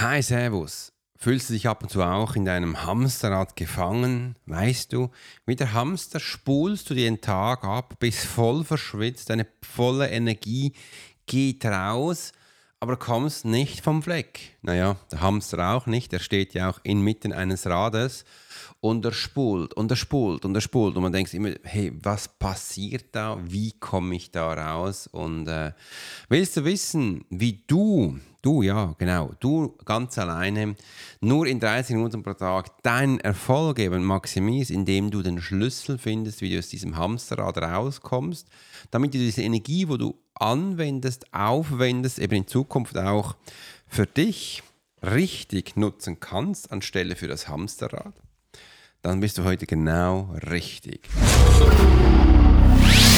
Hi, Servus. Fühlst du dich ab und zu auch in deinem Hamsterrad gefangen? Weißt du, wie der Hamster spulst du den Tag ab, bist voll verschwitzt, deine volle Energie geht raus, aber kommst nicht vom Fleck. Naja, der Hamster auch nicht, er steht ja auch inmitten eines Rades und er spult und er spult und er spult und man denkt immer, hey, was passiert da? Wie komme ich da raus? Und äh, willst du wissen, wie du Du, ja, genau. Du ganz alleine, nur in 30 Minuten pro Tag deinen Erfolg eben maximierst, indem du den Schlüssel findest, wie du aus diesem Hamsterrad rauskommst, damit du diese Energie, wo du anwendest, aufwendest, eben in Zukunft auch für dich richtig nutzen kannst, anstelle für das Hamsterrad, dann bist du heute genau richtig.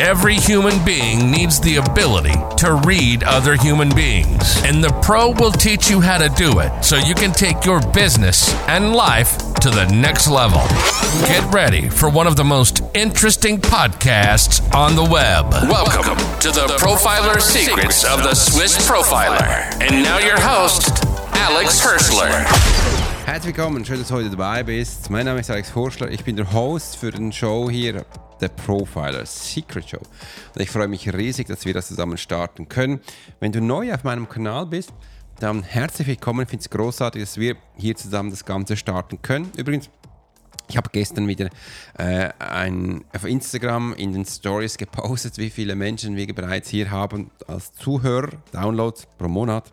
every human being needs the ability to read other human beings, and the Pro will teach you how to do it so you can take your business and life to the next level. Get ready for one of the most interesting podcasts on the web. Welcome to the Profiler Secrets of the Swiss Profiler. And now your host, Alex Hirschler. Herzlich willkommen, schön, dass du heute dabei bist. Mein Name ist Alex Horschler, ich bin der Host für den Show hier, der Profiler Secret Show. Und ich freue mich riesig, dass wir das zusammen starten können. Wenn du neu auf meinem Kanal bist, dann herzlich willkommen. Ich finde es großartig, dass wir hier zusammen das Ganze starten können. Übrigens, ich habe gestern wieder äh, ein, auf Instagram in den Stories gepostet, wie viele Menschen wir bereits hier haben als Zuhörer, Downloads pro Monat.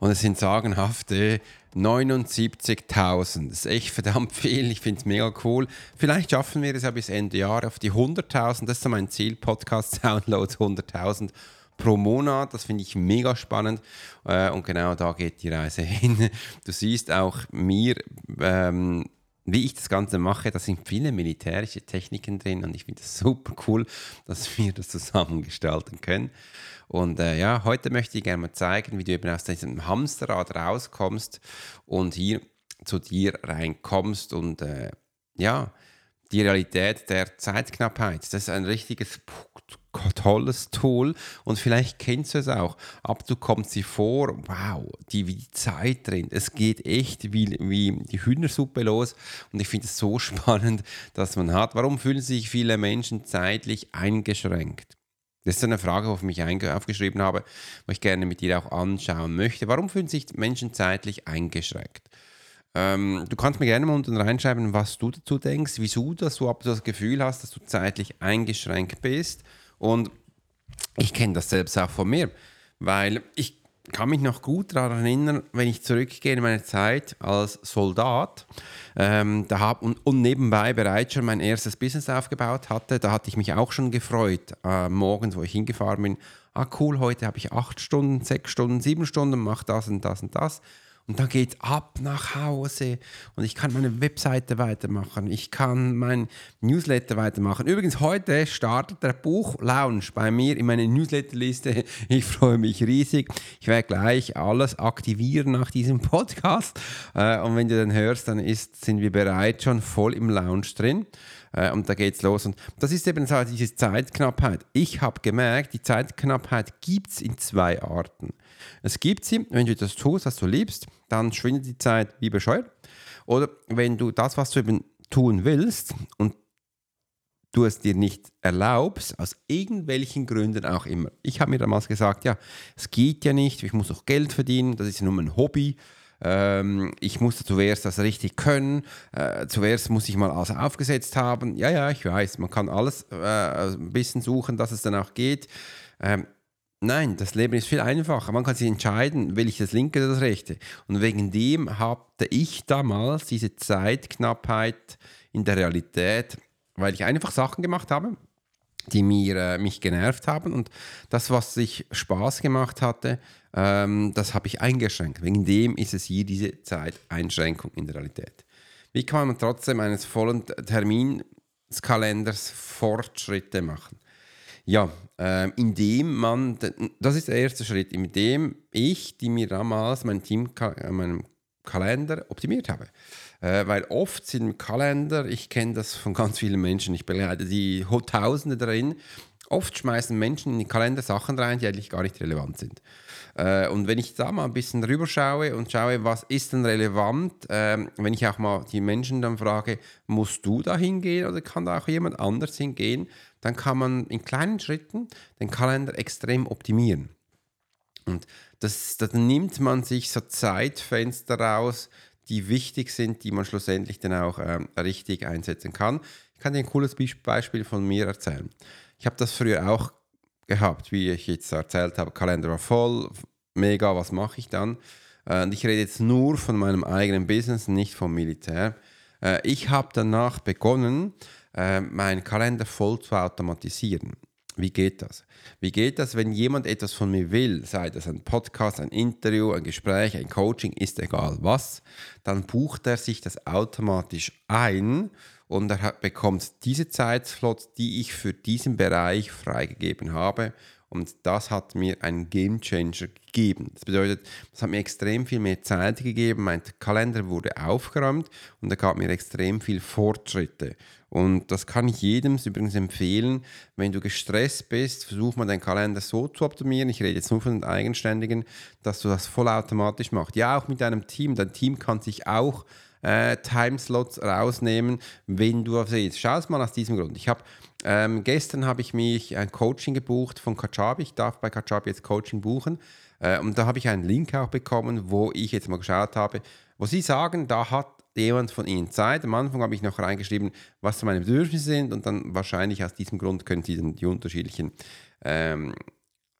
Und es sind sagenhafte 79.000. Das ist echt verdammt viel. Ich finde es mega cool. Vielleicht schaffen wir es ja bis Ende Jahr auf die 100.000. Das ist so mein Ziel. Podcast-Downloads 100.000 pro Monat. Das finde ich mega spannend. Äh, und genau da geht die Reise hin. Du siehst auch mir. Ähm, wie ich das Ganze mache, da sind viele militärische Techniken drin und ich finde es super cool, dass wir das zusammen gestalten können. Und äh, ja, heute möchte ich gerne mal zeigen, wie du eben aus diesem Hamsterrad rauskommst und hier zu dir reinkommst und äh, ja, die Realität der Zeitknappheit. Das ist ein richtiges tolles Tool und vielleicht kennst du es auch. Ab du kommst dir vor, wow, die, wie die Zeit drin. Es geht echt wie, wie die Hühnersuppe los und ich finde es so spannend, dass man hat. Warum fühlen sich viele Menschen zeitlich eingeschränkt? Das ist eine Frage, die ich mich aufgeschrieben habe, wo ich gerne mit dir auch anschauen möchte. Warum fühlen sich Menschen zeitlich eingeschränkt? Ähm, du kannst mir gerne mal unten reinschreiben, was du dazu denkst, wieso dass du das Gefühl hast, dass du zeitlich eingeschränkt bist. Und ich kenne das selbst auch von mir, weil ich kann mich noch gut daran erinnern, wenn ich zurückgehe in meine Zeit als Soldat ähm, da hab, und, und, nebenbei bereits schon mein erstes Business aufgebaut hatte. Da hatte ich mich auch schon gefreut, äh, morgens, wo ich hingefahren bin. Ah, cool, heute habe ich acht Stunden, sechs Stunden, sieben Stunden, mache das und das und das. Und dann geht ab nach Hause und ich kann meine Webseite weitermachen, ich kann mein Newsletter weitermachen. Übrigens, heute startet der Buch-Lounge bei mir in meiner Newsletterliste. Ich freue mich riesig. Ich werde gleich alles aktivieren nach diesem Podcast. Äh, und wenn du dann hörst, dann ist, sind wir bereits schon voll im Lounge drin. Äh, und da geht's los. Und das ist eben so diese Zeitknappheit. Ich habe gemerkt, die Zeitknappheit gibt es in zwei Arten. Es gibt sie, wenn du das tust, was du liebst, dann schwindet die Zeit wie bescheuert. Oder wenn du das, was du eben tun willst und du es dir nicht erlaubst, aus irgendwelchen Gründen auch immer. Ich habe mir damals gesagt, ja, es geht ja nicht, ich muss auch Geld verdienen, das ist ja nur mein Hobby. Ähm, ich musste zuerst das richtig können. Äh, zuerst muss ich mal alles aufgesetzt haben. Ja, ja, ich weiß, man kann alles äh, ein bisschen suchen, dass es dann auch geht. Ähm, Nein, das Leben ist viel einfacher. Man kann sich entscheiden, will ich das linke oder das rechte. Und wegen dem hatte ich damals diese Zeitknappheit in der Realität, weil ich einfach Sachen gemacht habe, die mir, äh, mich genervt haben. Und das, was sich Spaß gemacht hatte, ähm, das habe ich eingeschränkt. Wegen dem ist es hier diese Zeiteinschränkung in der Realität. Wie kann man trotzdem eines vollen Terminskalenders Fortschritte machen? Ja, äh, indem man, das ist der erste Schritt, indem ich, die mir damals mein Team, äh, meinen Kalender optimiert habe. Äh, weil oft sind Kalender, ich kenne das von ganz vielen Menschen, ich begleite die Tausende darin, oft schmeißen Menschen in den Kalender Sachen rein, die eigentlich gar nicht relevant sind. Äh, und wenn ich da mal ein bisschen rüberschaue und schaue, was ist denn relevant, äh, wenn ich auch mal die Menschen dann frage, musst du da hingehen oder kann da auch jemand anders hingehen, dann kann man in kleinen Schritten den Kalender extrem optimieren. Und das, dann nimmt man sich so Zeitfenster raus, die wichtig sind, die man schlussendlich dann auch ähm, richtig einsetzen kann. Ich kann dir ein cooles Beispiel von mir erzählen. Ich habe das früher auch gehabt, wie ich jetzt erzählt habe, Kalender war voll, mega, was mache ich dann? Äh, und ich rede jetzt nur von meinem eigenen Business, nicht vom Militär. Äh, ich habe danach begonnen, äh, meinen Kalender voll zu automatisieren. Wie geht das? Wie geht das, wenn jemand etwas von mir will, sei das ein Podcast, ein Interview, ein Gespräch, ein Coaching, ist egal was, dann bucht er sich das automatisch ein und er bekommt diese Zeitslots, die ich für diesen Bereich freigegeben habe. Und das hat mir einen Game Changer gegeben. Das bedeutet, es hat mir extrem viel mehr Zeit gegeben. Mein Kalender wurde aufgeräumt und er gab mir extrem viel Fortschritte. Und das kann ich jedem übrigens empfehlen. Wenn du gestresst bist, versuch mal deinen Kalender so zu optimieren. Ich rede jetzt nur von den Eigenständigen, dass du das vollautomatisch machst. Ja, auch mit deinem Team. Dein Team kann sich auch äh, Timeslots rausnehmen, wenn du auf siehst. Schau es mal aus diesem Grund. Ich habe ähm, gestern habe ich mich ein Coaching gebucht von Kajabi. Ich darf bei Kajabi jetzt Coaching buchen. Äh, und da habe ich einen Link auch bekommen, wo ich jetzt mal geschaut habe, wo sie sagen, da hat jemand von Ihnen Zeit. Am Anfang habe ich noch reingeschrieben, was meine Bedürfnisse sind und dann wahrscheinlich aus diesem Grund können Sie dann die unterschiedlichen, ähm,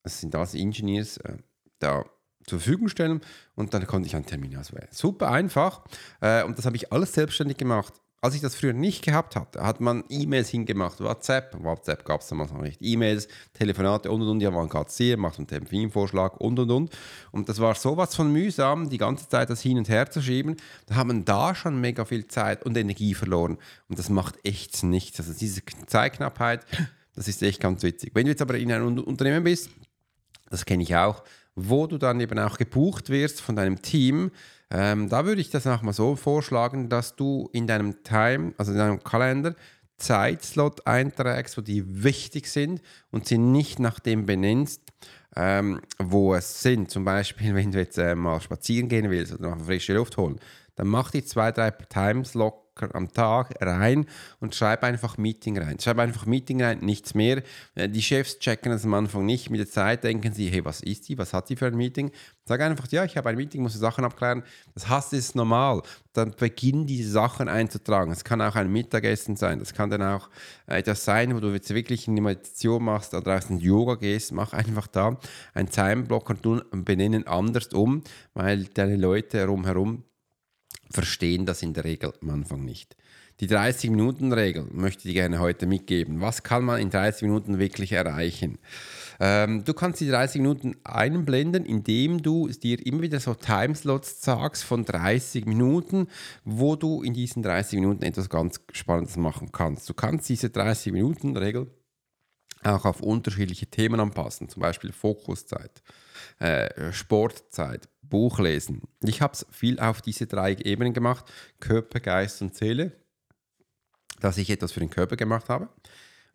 sind das Engineers, äh, da zur Verfügung stellen und dann konnte ich einen Termin auswählen. Super einfach äh, und das habe ich alles selbstständig gemacht. Als ich das früher nicht gehabt hatte, hat man E-Mails hingemacht, WhatsApp, WhatsApp gab es damals noch nicht, E-Mails, Telefonate und und und, ja, man es sehen, macht einen Terminvorschlag und und und. Und das war sowas von mühsam, die ganze Zeit das hin und her zu schieben. Da haben man da schon mega viel Zeit und Energie verloren. Und das macht echt nichts. Also diese Zeitknappheit, das ist echt ganz witzig. Wenn du jetzt aber in einem Unternehmen bist, das kenne ich auch, wo du dann eben auch gebucht wirst von deinem Team, ähm, da würde ich das auch mal so vorschlagen, dass du in deinem Time, also in deinem Kalender, Zeitslot einträgst, wo die wichtig sind und sie nicht nach dem benennst, ähm, wo es sind. Zum Beispiel, wenn du jetzt äh, mal spazieren gehen willst oder mal frische Luft holen, dann mach die zwei, drei Timeslot am Tag rein und schreib einfach Meeting rein. Schreib einfach Meeting rein, nichts mehr. Äh, die Chefs checken das am Anfang nicht. Mit der Zeit denken sie, hey, was ist die? Was hat die für ein Meeting? Sag einfach, ja, ich habe ein Meeting, muss Sachen abklären. Das hast ist normal. Dann beginn diese Sachen einzutragen. Es kann auch ein Mittagessen sein. Das kann dann auch etwas sein, wo du jetzt wirklich eine Meditation machst oder aus Yoga gehst. Mach einfach da einen Timeblock und benennen anders um, weil deine Leute rumherum verstehen das in der Regel am Anfang nicht. Die 30-Minuten-Regel möchte ich gerne heute mitgeben. Was kann man in 30 Minuten wirklich erreichen? Ähm, du kannst die 30 Minuten einblenden, indem du dir immer wieder so Timeslots sagst von 30 Minuten, wo du in diesen 30 Minuten etwas ganz Spannendes machen kannst. Du kannst diese 30-Minuten-Regel auch auf unterschiedliche Themen anpassen, zum Beispiel Fokuszeit, äh, Sportzeit, Buchlesen. Ich habe es viel auf diese drei Ebenen gemacht, Körper, Geist und Seele, dass ich etwas für den Körper gemacht habe.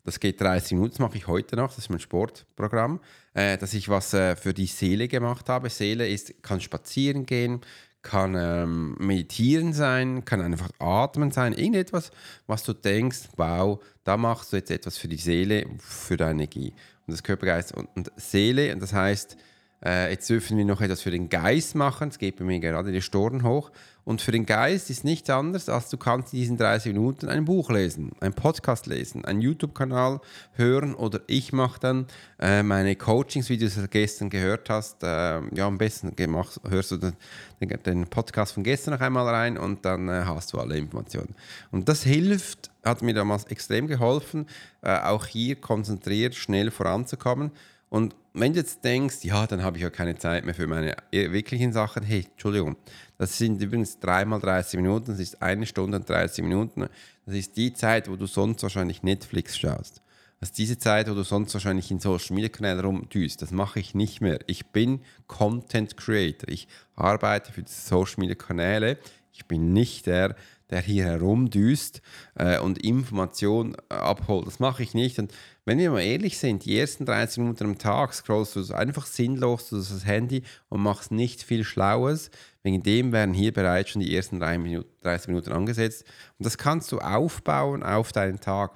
Das geht 30 Minuten, das mache ich heute noch, das ist mein Sportprogramm, äh, dass ich was äh, für die Seele gemacht habe. Seele ist, kann spazieren gehen, kann ähm, meditieren sein, kann einfach atmen sein, irgendetwas, was du denkst, wow, da machst du jetzt etwas für die Seele, für deine Energie. Und das Körpergeist und, und Seele, und das heißt, äh, jetzt dürfen wir noch etwas für den Geist machen. Es geht bei mir gerade die Storen hoch. Und für den Geist ist nichts anderes, als du kannst in diesen 30 Minuten ein Buch lesen, einen Podcast lesen, einen YouTube-Kanal hören oder ich mache dann äh, meine Coachings, wie du es gestern gehört hast. Äh, ja, am besten gemacht, hörst du den, den, Podcast von gestern noch einmal rein und dann äh, hast du alle Informationen. Und das hilft, hat mir damals extrem geholfen, äh, auch hier konzentriert, schnell voranzukommen. Und wenn du jetzt denkst, ja, dann habe ich ja keine Zeit mehr für meine wirklichen Sachen, hey, Entschuldigung, das sind übrigens dreimal 30 Minuten, das ist eine Stunde und 30 Minuten. Das ist die Zeit, wo du sonst wahrscheinlich Netflix schaust. Das ist diese Zeit, wo du sonst wahrscheinlich in Social Media Kanälen rumdüst. Das mache ich nicht mehr. Ich bin Content Creator. Ich arbeite für die Social Media Kanäle. Ich bin nicht der, der hier herumdüst äh, und Informationen äh, abholt. Das mache ich nicht. Und wenn wir mal ehrlich sind, die ersten 30 Minuten am Tag scrollst du einfach sinnlos durch das Handy und machst nicht viel Schlaues. Wegen dem werden hier bereits schon die ersten 30 Minuten angesetzt. Und das kannst du aufbauen auf deinen Tag.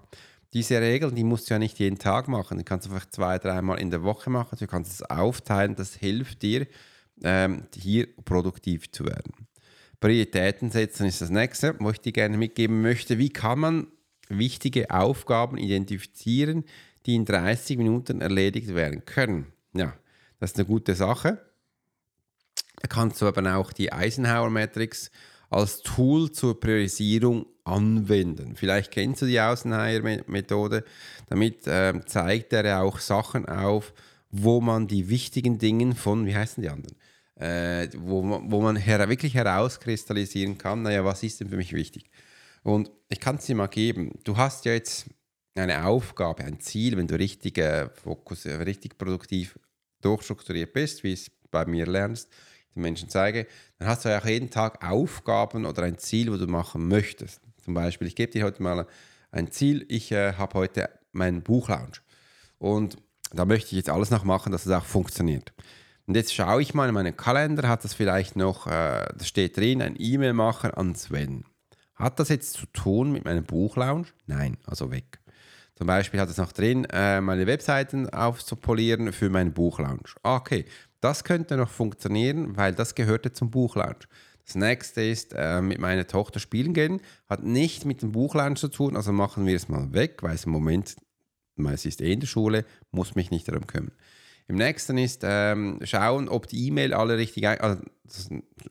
Diese Regeln, die musst du ja nicht jeden Tag machen. Die kannst du einfach zwei, dreimal in der Woche machen. Du kannst es aufteilen. Das hilft dir, ähm, hier produktiv zu werden. Prioritäten setzen ist das nächste, wo ich dir gerne mitgeben möchte. Wie kann man wichtige Aufgaben identifizieren, die in 30 Minuten erledigt werden können? Ja, das ist eine gute Sache. Da kannst du aber auch die Eisenhower Matrix als Tool zur Priorisierung anwenden. Vielleicht kennst du die Eisenhower-Methode. Damit äh, zeigt er auch Sachen auf, wo man die wichtigen Dinge von, wie heißen die anderen? Äh, wo, wo man her wirklich herauskristallisieren kann, naja, was ist denn für mich wichtig? Und ich kann es dir mal geben. Du hast ja jetzt eine Aufgabe, ein Ziel, wenn du richtig, äh, Fokus, äh, richtig produktiv durchstrukturiert bist, wie es bei mir lernst, den Menschen zeige, dann hast du ja auch jeden Tag Aufgaben oder ein Ziel, wo du machen möchtest. Zum Beispiel, ich gebe dir heute mal ein Ziel, ich äh, habe heute meinen Buchlaunch. Und da möchte ich jetzt alles noch machen, dass es auch funktioniert. Und jetzt schaue ich mal in meinen Kalender, hat das vielleicht noch, äh, da steht drin, ein E-Mail machen an Sven. Hat das jetzt zu tun mit meinem Buchlaunch? Nein, also weg. Zum Beispiel hat es noch drin, äh, meine Webseiten aufzupolieren für meinen Buchlaunch. Okay, das könnte noch funktionieren, weil das gehörte zum Buchlaunch. Das nächste ist, äh, mit meiner Tochter spielen gehen. Hat nicht mit dem Buchlaunch zu tun, also machen wir es mal weg, weil es im Moment, sie ist eh in der Schule, muss mich nicht darum kümmern. Im nächsten ist ähm, schauen, ob die E-Mail alle richtig, also,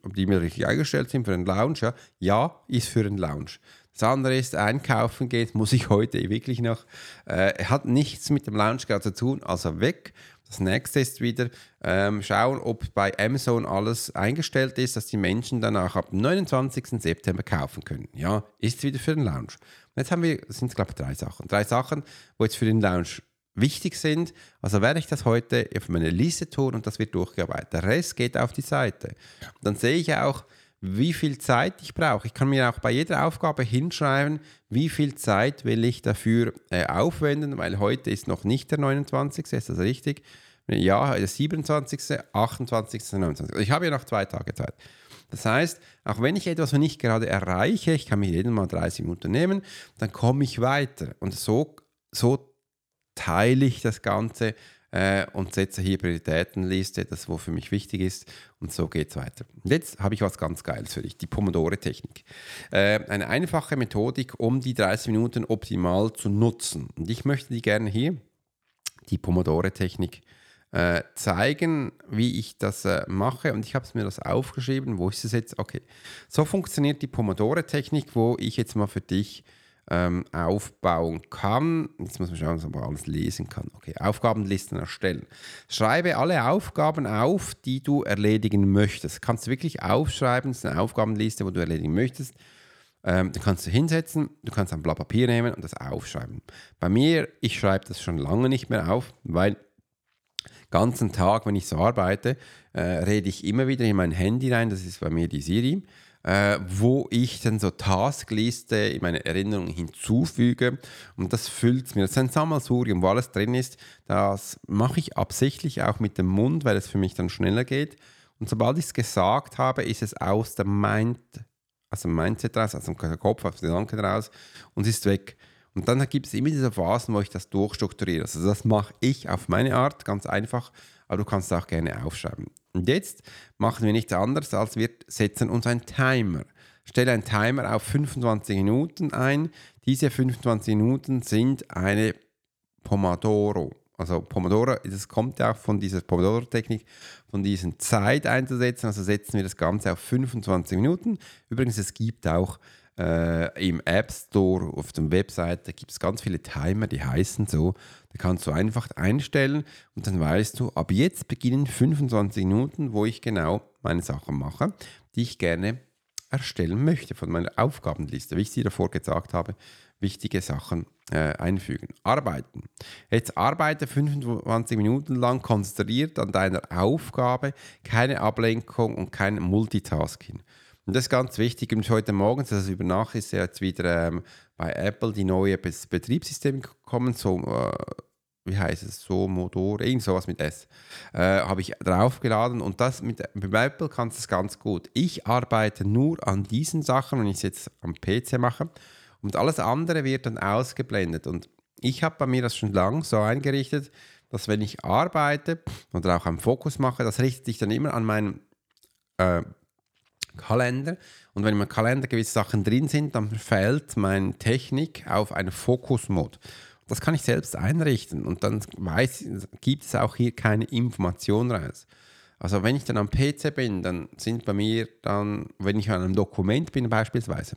ob die E-Mail richtig eingestellt sind für den Lounge. Ja. ist für den Lounge. Das andere ist, einkaufen geht, muss ich heute wirklich noch. Äh, hat nichts mit dem Lounge gerade zu tun, also weg. Das nächste ist wieder ähm, schauen, ob bei Amazon alles eingestellt ist, dass die Menschen danach ab 29. September kaufen können. Ja, ist wieder für den Lounge. Jetzt haben wir, sind glaube ich drei Sachen. Drei Sachen, wo jetzt für den Lounge wichtig sind. Also werde ich das heute auf meine Liste tun und das wird durchgearbeitet. Der Rest geht auf die Seite. Dann sehe ich auch, wie viel Zeit ich brauche. Ich kann mir auch bei jeder Aufgabe hinschreiben, wie viel Zeit will ich dafür äh, aufwenden, weil heute ist noch nicht der 29. Ist das richtig? Ja, der 27., 28., 29. Ich habe ja noch zwei Tage Zeit. Das heißt, auch wenn ich etwas nicht gerade erreiche, ich kann mir jeden Mal 30 Minuten nehmen, dann komme ich weiter. Und so, so teile ich das Ganze äh, und setze hier Prioritätenliste, das wo für mich wichtig ist und so geht es weiter. Und jetzt habe ich was ganz Geiles für dich, die Pomodore-Technik. Äh, eine einfache Methodik, um die 30 Minuten optimal zu nutzen. Und ich möchte dir gerne hier die Pomodore-Technik äh, zeigen, wie ich das äh, mache. Und ich habe es mir das aufgeschrieben. Wo ist es jetzt? Okay. So funktioniert die Pomodore-Technik, wo ich jetzt mal für dich ähm, aufbauen kann. Jetzt muss man schauen, ob man alles lesen kann. Okay, Aufgabenlisten erstellen. Schreibe alle Aufgaben auf, die du erledigen möchtest. Kannst du wirklich aufschreiben, das ist eine Aufgabenliste, wo du erledigen möchtest. Ähm, du kannst du hinsetzen, du kannst ein Blatt Papier nehmen und das aufschreiben. Bei mir, ich schreibe das schon lange nicht mehr auf, weil ganzen Tag, wenn ich so arbeite, äh, rede ich immer wieder in mein Handy rein, das ist bei mir die Siri äh, wo ich dann so Taskliste in meine Erinnerung hinzufüge und das füllt mir. Das ist ein Sammelsurium, wo alles drin ist. Das mache ich absichtlich auch mit dem Mund, weil es für mich dann schneller geht. Und sobald ich es gesagt habe, ist es aus dem Mind, aus dem Mindset raus, aus dem Kopf, aus dem Gedanken raus und ist weg. Und dann gibt es immer diese Phasen, wo ich das durchstrukturiere. Also das mache ich auf meine Art, ganz einfach, aber du kannst es auch gerne aufschreiben. Und jetzt machen wir nichts anderes, als wir setzen uns einen Timer. Stelle einen Timer auf 25 Minuten ein. Diese 25 Minuten sind eine Pomodoro. Also Pomodoro, das kommt ja auch von dieser Pomodoro-Technik, von diesen Zeit einzusetzen. Also setzen wir das Ganze auf 25 Minuten. Übrigens, es gibt auch äh, im App Store auf der Webseite gibt es ganz viele Timer, die heißen so. Da kannst du einfach einstellen und dann weißt du, ab jetzt beginnen 25 Minuten, wo ich genau meine Sachen mache, die ich gerne erstellen möchte von meiner Aufgabenliste, wie ich sie davor gesagt habe, wichtige Sachen äh, einfügen. Arbeiten. Jetzt arbeite 25 Minuten lang konzentriert an deiner Aufgabe, keine Ablenkung und kein Multitasking. Und das ist ganz wichtig. Und heute Morgen, also über Nacht, ist jetzt wieder ähm, bei Apple die neue Betriebssysteme gekommen, so, äh, wie heißt es, so Motor, irgend sowas mit S, äh, habe ich draufgeladen und das mit, mit Apple kannst du es ganz gut. Ich arbeite nur an diesen Sachen, wenn ich es jetzt am PC mache und alles andere wird dann ausgeblendet. Und ich habe bei mir das schon lange so eingerichtet, dass wenn ich arbeite oder auch einen Fokus mache, das richtet sich dann immer an meinen äh, Kalender. Und wenn meinem Kalender gewisse Sachen drin sind, dann fällt meine Technik auf einen Fokusmod. Das kann ich selbst einrichten und dann weiß, gibt es auch hier keine Information raus. Also wenn ich dann am PC bin, dann sind bei mir dann, wenn ich an einem Dokument bin beispielsweise,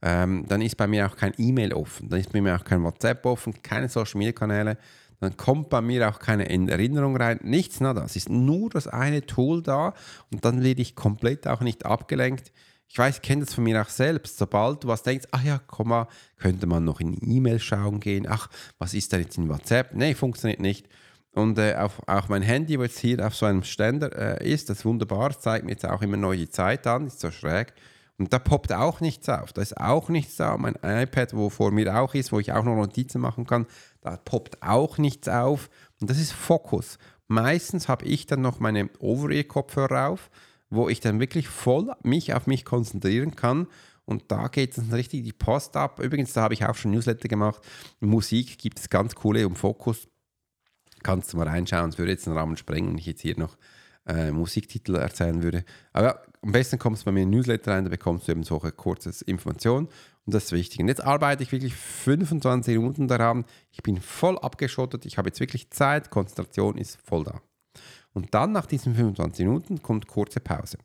ähm, dann ist bei mir auch kein E-Mail offen, dann ist bei mir auch kein WhatsApp offen, keine Social Media Kanäle, dann kommt bei mir auch keine Erinnerung rein, nichts, nada. Es ist nur das eine Tool da und dann werde ich komplett auch nicht abgelenkt. Ich weiß, ich kenne das von mir auch selbst. Sobald du was denkst, ach ja, komm mal, könnte man noch in E-Mail schauen gehen. Ach, was ist da jetzt in WhatsApp? Nee, funktioniert nicht. Und äh, auf, auch mein Handy, wo jetzt hier auf so einem Ständer äh, ist, das ist wunderbar, zeigt mir jetzt auch immer neue Zeit an, ist so schräg. Und da poppt auch nichts auf. Da ist auch nichts da. Mein iPad, wo vor mir auch ist, wo ich auch noch Notizen machen kann, da poppt auch nichts auf. Und das ist Fokus. Meistens habe ich dann noch meine Over-Ear-Kopfhörer auf, wo ich dann wirklich voll mich auf mich konzentrieren kann. Und da geht es richtig die Post ab. Übrigens, da habe ich auch schon Newsletter gemacht. Musik gibt es ganz coole um Fokus. Kannst du mal reinschauen. Es würde jetzt den Rahmen sprengen, wenn ich jetzt hier noch äh, Musiktitel erzählen würde. Aber am besten kommst du bei mir in Newsletter rein, da bekommst du eben solche kurze Informationen und das ist wichtig. Und jetzt arbeite ich wirklich 25 Minuten daran. Ich bin voll abgeschottet, ich habe jetzt wirklich Zeit, Konzentration ist voll da. Und dann nach diesen 25 Minuten kommt kurze Pause.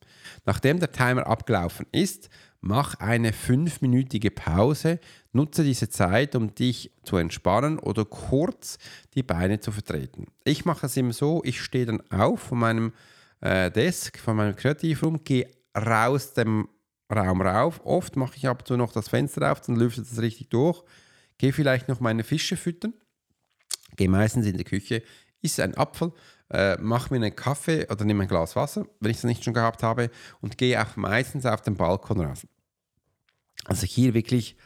Nachdem der Timer abgelaufen ist, mach eine fünfminütige Pause. Nutze diese Zeit, um dich zu entspannen oder kurz die Beine zu vertreten. Ich mache es immer so, ich stehe dann auf von meinem äh, Desk, von meinem Kreativraum, gehe raus dem Raum rauf. Oft mache ich ab und zu noch das Fenster auf, dann lüftet es richtig durch. Gehe vielleicht noch meine Fische füttern. Gehe meistens in die Küche, isse einen Apfel, äh, mache mir einen Kaffee oder nehme ein Glas Wasser, wenn ich es nicht schon gehabt habe, und gehe auch meistens auf den Balkon raus. Also hier wirklich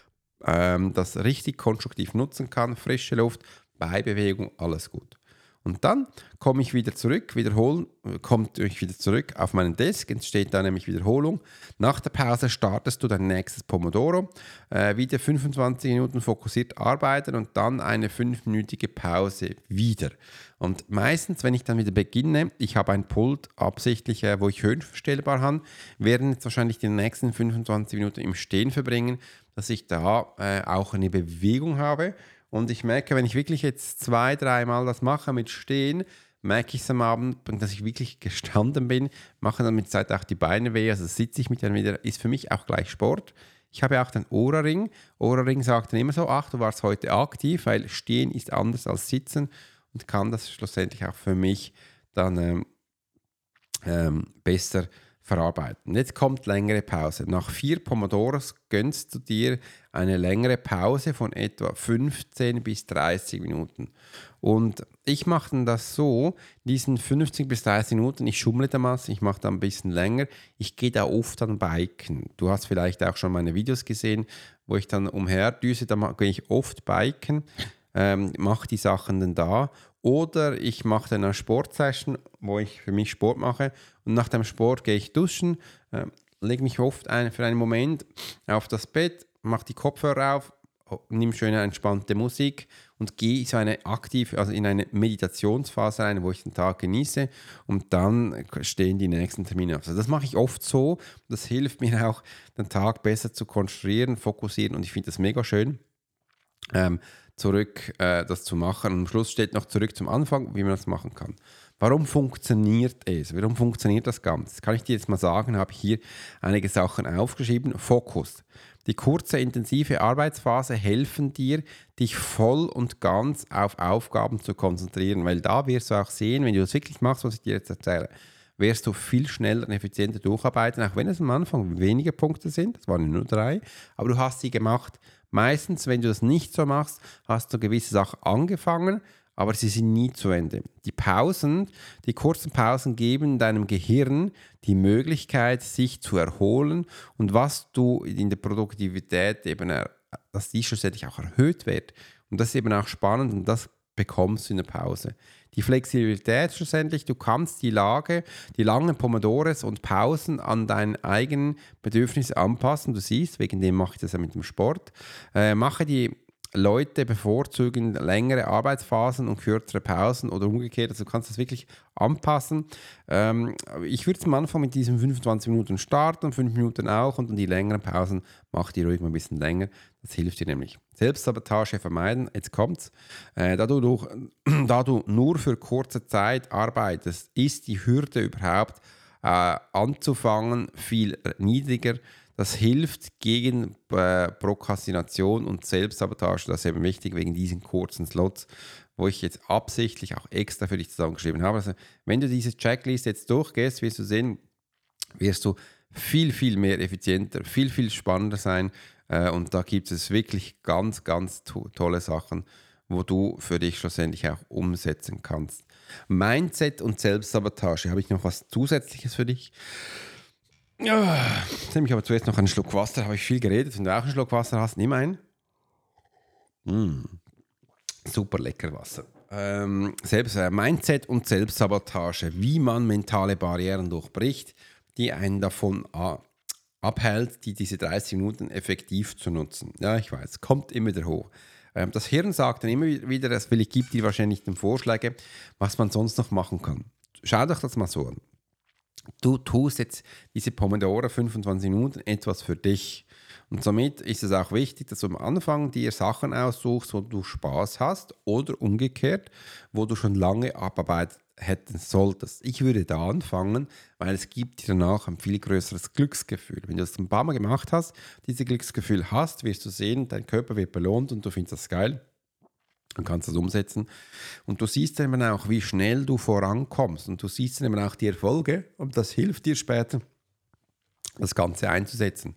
ähm, das richtig konstruktiv nutzen kann, frische Luft, Beibewegung, alles gut. Und dann komme ich wieder zurück, wiederholen, kommt ich wieder zurück auf meinen Desk, entsteht da nämlich Wiederholung. Nach der Pause startest du dein nächstes Pomodoro, äh, wieder 25 Minuten fokussiert arbeiten und dann eine fünfminütige Pause wieder. Und meistens, wenn ich dann wieder beginne, ich habe ein Pult absichtlich, äh, wo ich höhenverstellbar habe, werden jetzt wahrscheinlich die nächsten 25 Minuten im Stehen verbringen, dass ich da äh, auch eine Bewegung habe und ich merke, wenn ich wirklich jetzt zwei, dreimal das mache mit Stehen, merke ich es am Abend, dass ich wirklich gestanden bin, mache dann mit Zeit auch die Beine weh, also sitze ich mit dann wieder, ist für mich auch gleich Sport. Ich habe auch den Ohrring. Ohrring sagt dann immer so, ach, du warst heute aktiv, weil Stehen ist anders als Sitzen und kann das schlussendlich auch für mich dann ähm, ähm, besser verarbeiten. Jetzt kommt längere Pause. Nach vier Pomodoros gönnst du dir eine längere Pause von etwa 15 bis 30 Minuten. Und ich mache dann das so, diesen 15 bis 30 Minuten, ich schummle damals, ich mache da ein bisschen länger, ich gehe da oft an Biken. Du hast vielleicht auch schon meine Videos gesehen, wo ich dann umherdüse, da gehe ich oft Biken, ähm, mache die Sachen dann da oder ich mache dann eine Sportsession, wo ich für mich Sport mache. Und nach dem Sport gehe ich duschen, äh, lege mich oft ein, für einen Moment auf das Bett, mache die Kopfhörer auf, nimm schöne entspannte Musik und gehe so eine aktive, also in eine Meditationsphase rein, wo ich den Tag genieße und dann stehen die nächsten Termine auf. Also das mache ich oft so. Das hilft mir auch, den Tag besser zu konstruieren, fokussieren und ich finde das mega schön. Ähm, zurück äh, das zu machen. Und am Schluss steht noch zurück zum Anfang, wie man das machen kann. Warum funktioniert es? Warum funktioniert das Ganze? Kann ich dir jetzt mal sagen, habe ich hier einige Sachen aufgeschrieben. Fokus. Die kurze, intensive Arbeitsphase helfen dir, dich voll und ganz auf Aufgaben zu konzentrieren, weil da wirst du auch sehen, wenn du das wirklich machst, was ich dir jetzt erzähle, wirst du viel schneller und effizienter durcharbeiten, auch wenn es am Anfang weniger Punkte sind, das waren nur drei, aber du hast sie gemacht. Meistens, wenn du das nicht so machst, hast du gewisse Sachen angefangen aber sie sind nie zu Ende. Die Pausen, die kurzen Pausen geben deinem Gehirn die Möglichkeit, sich zu erholen und was du in der Produktivität eben, dass die schlussendlich auch erhöht wird. Und das ist eben auch spannend und das bekommst du in der Pause. Die Flexibilität schlussendlich, du kannst die Lage, die langen Pomodores und Pausen an deinen eigenen Bedürfnissen anpassen. Du siehst, wegen dem mache ich das ja mit dem Sport. Äh, mache die Leute bevorzugen längere Arbeitsphasen und kürzere Pausen oder umgekehrt. Also du kannst das wirklich anpassen. Ähm, ich würde am Anfang mit diesen 25 Minuten starten, 5 Minuten auch und dann die längeren Pausen mach die ruhig mal ein bisschen länger. Das hilft dir nämlich. Selbstsabotage vermeiden, jetzt kommt's. Äh, da, du durch, da du nur für kurze Zeit arbeitest, ist die Hürde überhaupt äh, anzufangen viel niedriger das hilft gegen äh, Prokrastination und Selbstsabotage. Das ist eben wichtig wegen diesen kurzen Slots, wo ich jetzt absichtlich auch extra für dich zusammengeschrieben habe. Also, wenn du diese Checklist jetzt durchgehst, wirst du sehen, wirst du viel, viel mehr effizienter, viel, viel spannender sein. Äh, und da gibt es wirklich ganz, ganz to tolle Sachen, wo du für dich schlussendlich auch umsetzen kannst. Mindset und Selbstsabotage. Habe ich noch was Zusätzliches für dich? Ja, nehme ich aber zuerst noch einen Schluck Wasser. Habe ich viel geredet. Wenn du auch einen Schluck Wasser hast, nimm einen. Mm, super lecker Wasser. Ähm, Selbst, äh, Mindset und Selbstsabotage. Wie man mentale Barrieren durchbricht, die einen davon äh, abhält, die diese 30 Minuten effektiv zu nutzen. Ja, ich weiß, kommt immer wieder hoch. Ähm, das Hirn sagt dann immer wieder, es will, ich gebe dir wahrscheinlich den Vorschläge, was man sonst noch machen kann. Schau doch das mal so an du tust jetzt diese Pomodoro 25 Minuten etwas für dich. Und somit ist es auch wichtig, dass du am Anfang dir Sachen aussuchst, wo du Spaß hast oder umgekehrt, wo du schon lange abarbeiten hätten solltest. Ich würde da anfangen, weil es gibt dir danach ein viel größeres Glücksgefühl. Wenn du das ein paar Mal gemacht hast, dieses Glücksgefühl hast, wirst du sehen, dein Körper wird belohnt und du findest das geil. Dann kannst du das umsetzen. Und du siehst dann eben auch, wie schnell du vorankommst. Und du siehst dann eben auch die Erfolge. Und das hilft dir später, das Ganze einzusetzen.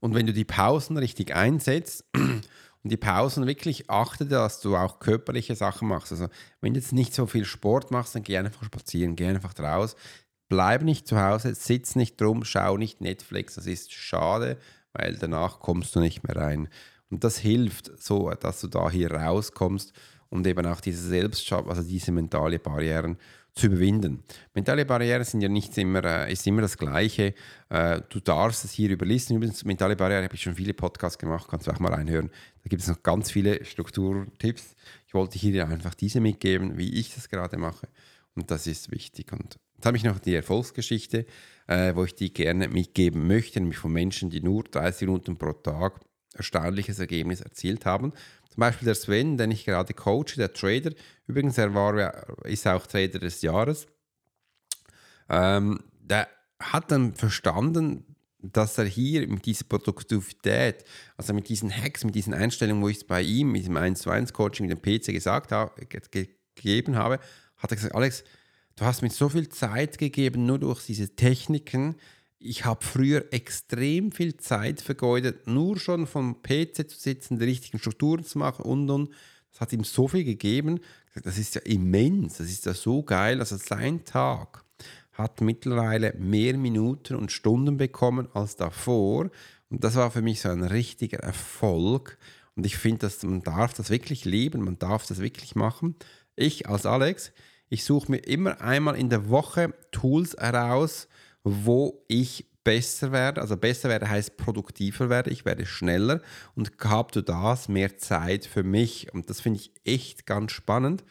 Und wenn du die Pausen richtig einsetzt und die Pausen wirklich achte, dass du auch körperliche Sachen machst. Also wenn du jetzt nicht so viel Sport machst, dann geh einfach spazieren, geh einfach raus. Bleib nicht zu Hause, sitz nicht drum, schau nicht Netflix. Das ist schade, weil danach kommst du nicht mehr rein. Und das hilft so, dass du da hier rauskommst und eben auch diese Selbstschab, also diese mentale Barrieren zu überwinden. Mentale Barrieren sind ja nicht immer, äh, ist immer das Gleiche. Äh, du darfst es hier überlisten. Übrigens, mentale Barrieren habe ich schon viele Podcasts gemacht, kannst du auch mal reinhören. Gibt es noch ganz viele Strukturtipps. Ich wollte hier einfach diese mitgeben, wie ich das gerade mache. Und das ist wichtig. Und jetzt habe ich noch die Erfolgsgeschichte, äh, wo ich die gerne mitgeben möchte, nämlich von Menschen, die nur 30 Minuten pro Tag erstaunliches Ergebnis erzielt haben. Zum Beispiel der Sven, den ich gerade coache, der Trader. Übrigens, er war, ist auch Trader des Jahres. Ähm, der hat dann verstanden, dass er hier mit dieser Produktivität, also mit diesen Hacks, mit diesen Einstellungen, wo ich es bei ihm, mit dem 1 zu 1 Coaching, mit dem PC gesagt habe, gegeben habe, hat er gesagt, Alex, du hast mir so viel Zeit gegeben, nur durch diese Techniken, ich habe früher extrem viel Zeit vergeudet, nur schon vom PC zu sitzen, die richtigen Strukturen zu machen und und. Das hat ihm so viel gegeben. Das ist ja immens, das ist ja so geil. Also sein Tag hat mittlerweile mehr Minuten und Stunden bekommen als davor. Und das war für mich so ein richtiger Erfolg. Und ich finde, man darf das wirklich leben, man darf das wirklich machen. Ich als Alex, ich suche mir immer einmal in der Woche Tools heraus, wo ich besser werde. Also besser werde heißt produktiver werde, ich werde schneller und habe du das mehr Zeit für mich. Und das finde ich echt ganz spannend.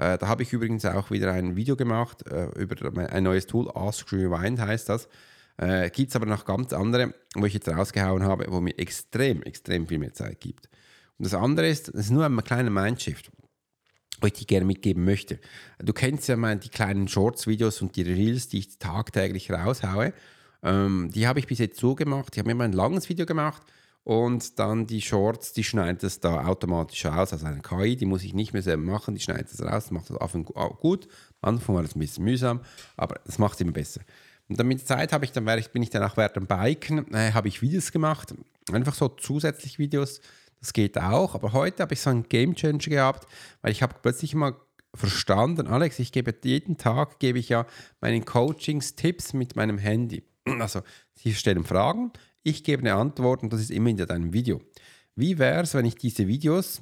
Äh, da habe ich übrigens auch wieder ein Video gemacht äh, über ein neues Tool, Ask Rewind heißt das. Äh, gibt es aber noch ganz andere, wo ich jetzt rausgehauen habe, wo mir extrem, extrem viel mehr Zeit gibt. Und das andere ist, das ist nur ein kleiner Mindshift wo ich dir gerne mitgeben möchte. Du kennst ja mal die kleinen Shorts-Videos und die Reels, die ich tagtäglich raushaue. Ähm, die habe ich bis jetzt so gemacht. Ich habe immer ein langes Video gemacht und dann die Shorts, die schneidet es da automatisch aus. Also eine KI, die muss ich nicht mehr selber machen, die schneidet es raus, macht das auf und gut. Am Anfang war das ein bisschen mühsam, aber das macht es immer besser. Und dann mit der Zeit habe ich dann, bin ich dann auch während dem Biken, äh, habe ich Videos gemacht, einfach so zusätzlich Videos, das geht auch. Aber heute habe ich so einen Game Changer gehabt, weil ich habe plötzlich mal verstanden, Alex, ich gebe jeden Tag, gebe ich ja meinen Coachings Tipps mit meinem Handy. Also, sie stellen Fragen, ich gebe eine Antwort und das ist immer in deinem Video. Wie wäre es, wenn ich diese Videos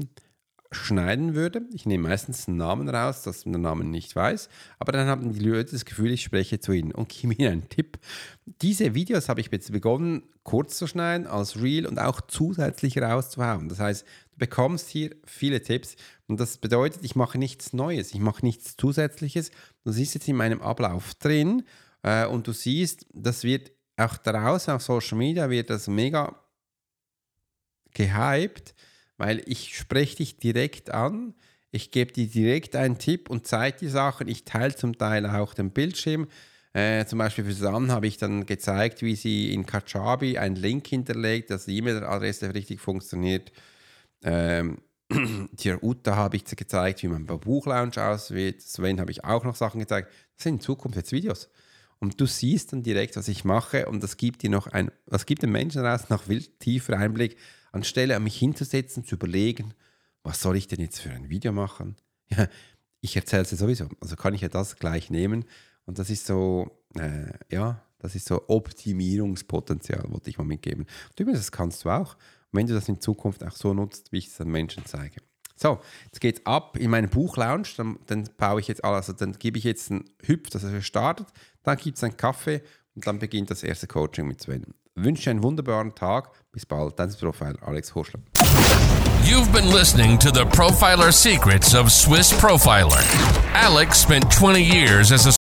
schneiden würde. Ich nehme meistens einen Namen raus, dass man den Namen nicht weiß, aber dann haben die Leute das Gefühl, ich spreche zu ihnen und gebe ihnen einen Tipp. Diese Videos habe ich jetzt begonnen, kurz zu schneiden, als Reel und auch zusätzlich rauszuhauen. Das heißt, du bekommst hier viele Tipps und das bedeutet, ich mache nichts Neues, ich mache nichts Zusätzliches. Du siehst jetzt in meinem Ablauf drin äh, und du siehst, das wird auch draußen auf Social Media wird das mega gehypt weil ich spreche dich direkt an, ich gebe dir direkt einen Tipp und zeige die Sachen. Ich teile zum Teil auch den Bildschirm. Äh, zum Beispiel für Susanne habe ich dann gezeigt, wie sie in Kajabi einen Link hinterlegt, dass die E-Mail-Adresse richtig funktioniert. Ähm, der Uta habe ich gezeigt, wie man beim Buchlounge aussieht. Sven habe ich auch noch Sachen gezeigt. Das sind in Zukunft jetzt Videos. Und du siehst dann direkt, was ich mache und das gibt dir noch ein, das gibt den Menschen raus noch viel tiefer Einblick, anstelle mich hinzusetzen, zu überlegen, was soll ich denn jetzt für ein Video machen? Ja, ich erzähle es ja sowieso, also kann ich ja das gleich nehmen und das ist so, äh, ja, das ist so Optimierungspotenzial, wollte ich mal mitgeben. Und übrigens, das kannst du auch, wenn du das in Zukunft auch so nutzt, wie ich es den Menschen zeige. So, jetzt geht es ab in meinen Buchlounge, dann, dann baue ich jetzt alles, dann gebe ich jetzt einen Hüpf, dass er startet, dann gibt es einen Kaffee und dann beginnt das erste Coaching mit Sven. Ich wünsche einen wunderbaren Tag. Bis bald. Dein Profiler Alex Horschler. You've been listening to the Profiler Secrets of Swiss Profiler. Alex spent 20 years as a